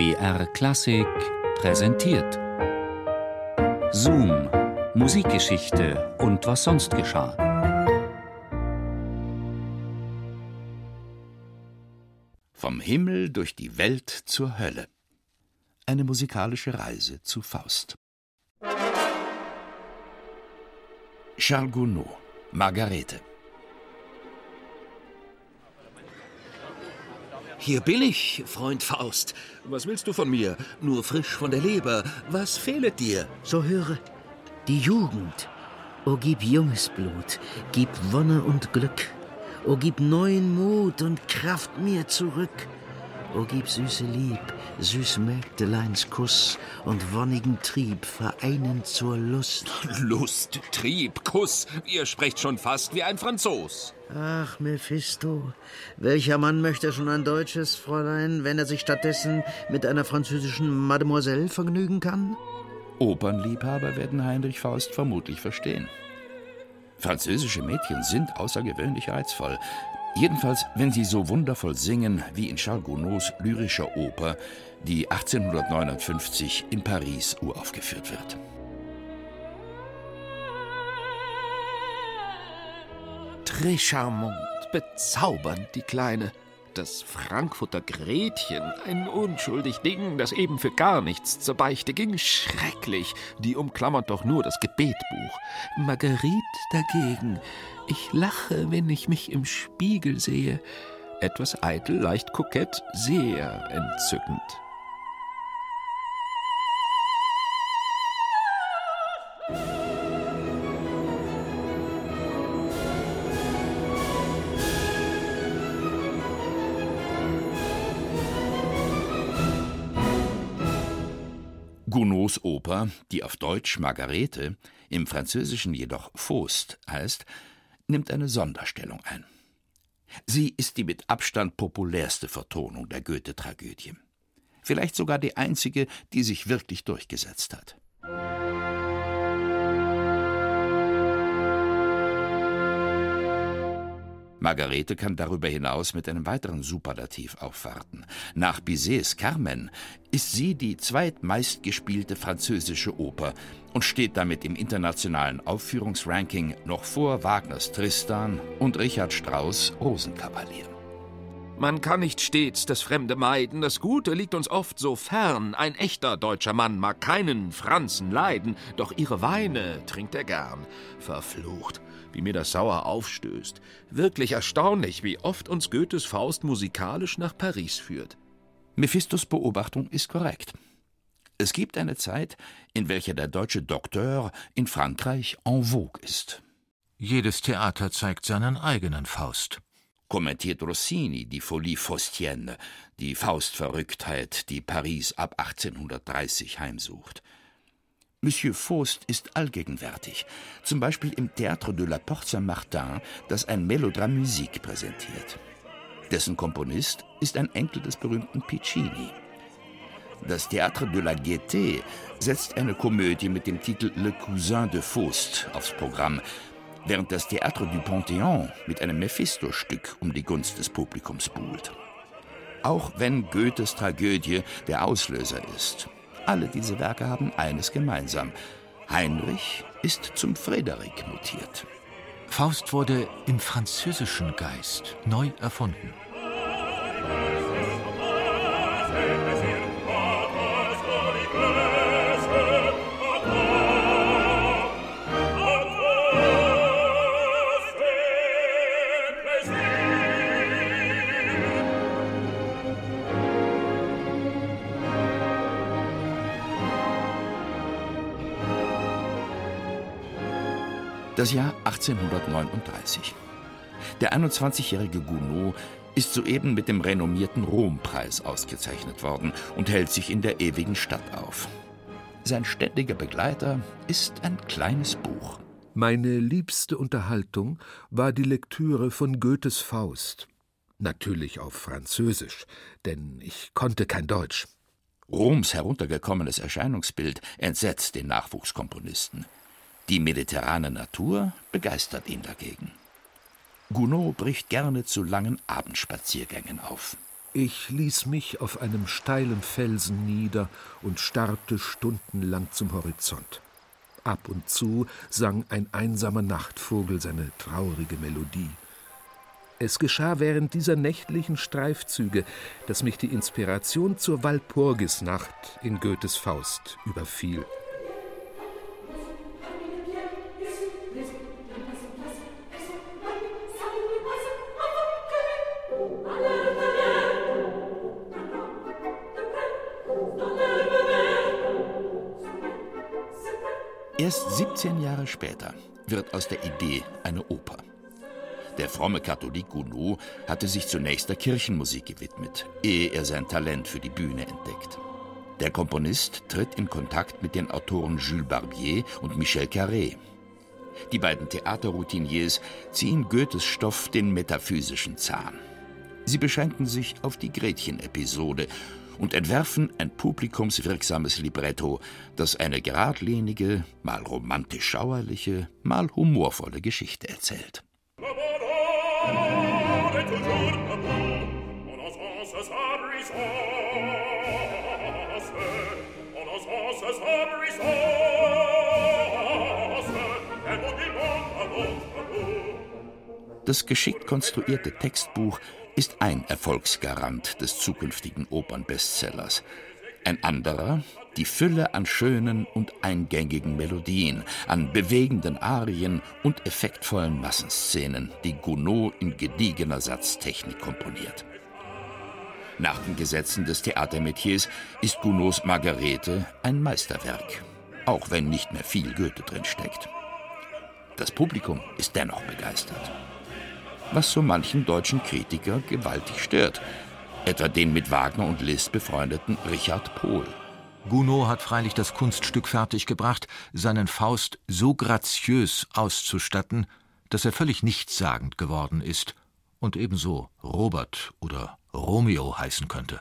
BR Klassik präsentiert. Zoom, Musikgeschichte und was sonst geschah. Vom Himmel durch die Welt zur Hölle. Eine musikalische Reise zu Faust. Charles Gounod, Margarete. Hier bin ich, Freund Faust. Was willst du von mir? Nur frisch von der Leber. Was fehlet dir? So höre, die Jugend. O gib junges Blut, gib Wonne und Glück. O gib neuen Mut und Kraft mir zurück. O gib süße Lieb, süß Mägdeleins Kuss und wonnigen Trieb vereinen zur Lust. Lust, Trieb, Kuss. Ihr sprecht schon fast wie ein Franzos. Ach, Mephisto, welcher Mann möchte schon ein deutsches Fräulein, wenn er sich stattdessen mit einer französischen Mademoiselle vergnügen kann? Opernliebhaber werden Heinrich Faust vermutlich verstehen. Französische Mädchen sind außergewöhnlich reizvoll. Jedenfalls, wenn sie so wundervoll singen wie in Charles Gounods lyrischer Oper, die 1859 in Paris uraufgeführt wird. Très charmant, bezaubernd, die Kleine. Das Frankfurter Gretchen, ein unschuldig Ding, das eben für gar nichts zur Beichte ging, schrecklich. Die umklammert doch nur das Gebetbuch. Marguerite dagegen, ich lache, wenn ich mich im Spiegel sehe. Etwas eitel, leicht kokett, sehr entzückend. Gounods Oper, die auf Deutsch Margarete, im Französischen jedoch Faust heißt, nimmt eine Sonderstellung ein. Sie ist die mit Abstand populärste Vertonung der Goethe-Tragödie. Vielleicht sogar die einzige, die sich wirklich durchgesetzt hat. Margarete kann darüber hinaus mit einem weiteren Superlativ aufwarten. Nach Bizets Carmen ist sie die zweitmeistgespielte französische Oper und steht damit im internationalen Aufführungsranking noch vor Wagners Tristan und Richard Strauss Rosenkavalier. Man kann nicht stets das Fremde meiden, das Gute liegt uns oft so fern. Ein echter deutscher Mann mag keinen Franzen leiden, doch ihre Weine trinkt er gern. Verflucht, wie mir das sauer aufstößt. Wirklich erstaunlich, wie oft uns Goethes Faust musikalisch nach Paris führt. Mephistos Beobachtung ist korrekt. Es gibt eine Zeit, in welcher der deutsche Doktor in Frankreich en vogue ist. Jedes Theater zeigt seinen eigenen Faust kommentiert Rossini die Folie Faustienne, die Faustverrücktheit, die Paris ab 1830 heimsucht. Monsieur Faust ist allgegenwärtig, zum Beispiel im Théâtre de la Porte Saint-Martin, das ein Melodrame Musique präsentiert. Dessen Komponist ist ein Enkel des berühmten Piccini. Das Théâtre de la Gaieté setzt eine Komödie mit dem Titel Le Cousin de Faust aufs Programm, während das Théâtre du Panthéon mit einem Mephisto-Stück um die Gunst des Publikums buhlt. Auch wenn Goethes Tragödie der Auslöser ist, alle diese Werke haben eines gemeinsam. Heinrich ist zum Frederik mutiert. Faust wurde im französischen Geist neu erfunden. Das Jahr 1839. Der 21-jährige Gounod ist soeben mit dem renommierten Rompreis ausgezeichnet worden und hält sich in der ewigen Stadt auf. Sein ständiger Begleiter ist ein kleines Buch. Meine liebste Unterhaltung war die Lektüre von Goethes Faust. Natürlich auf Französisch, denn ich konnte kein Deutsch. Roms heruntergekommenes Erscheinungsbild entsetzt den Nachwuchskomponisten. Die mediterrane Natur begeistert ihn dagegen. Gounod bricht gerne zu langen Abendspaziergängen auf. Ich ließ mich auf einem steilen Felsen nieder und starrte stundenlang zum Horizont. Ab und zu sang ein einsamer Nachtvogel seine traurige Melodie. Es geschah während dieser nächtlichen Streifzüge, dass mich die Inspiration zur Walpurgisnacht in Goethes Faust überfiel. 17 Jahre später wird aus der Idee eine Oper. Der fromme Katholik Gounod hatte sich zunächst der Kirchenmusik gewidmet, ehe er sein Talent für die Bühne entdeckt. Der Komponist tritt in Kontakt mit den Autoren Jules Barbier und Michel Carré. Die beiden Theaterroutiniers ziehen Goethes Stoff den metaphysischen Zahn. Sie beschränken sich auf die Gretchen-Episode und entwerfen ein publikumswirksames Libretto, das eine geradlinige, mal romantisch schauerliche, mal humorvolle Geschichte erzählt. Das geschickt konstruierte Textbuch ist ein Erfolgsgarant des zukünftigen Opernbestsellers. Ein anderer die Fülle an schönen und eingängigen Melodien, an bewegenden Arien und effektvollen Massenszenen, die Gounod in gediegener Satztechnik komponiert. Nach den Gesetzen des Theatermetiers ist Gounods Margarete ein Meisterwerk, auch wenn nicht mehr viel Goethe drin steckt. Das Publikum ist dennoch begeistert was so manchen deutschen Kritiker gewaltig stört, etwa den mit Wagner und Liszt befreundeten Richard Pohl. Gounod hat freilich das Kunststück fertiggebracht, seinen Faust so graziös auszustatten, dass er völlig nichtssagend geworden ist und ebenso Robert oder Romeo heißen könnte.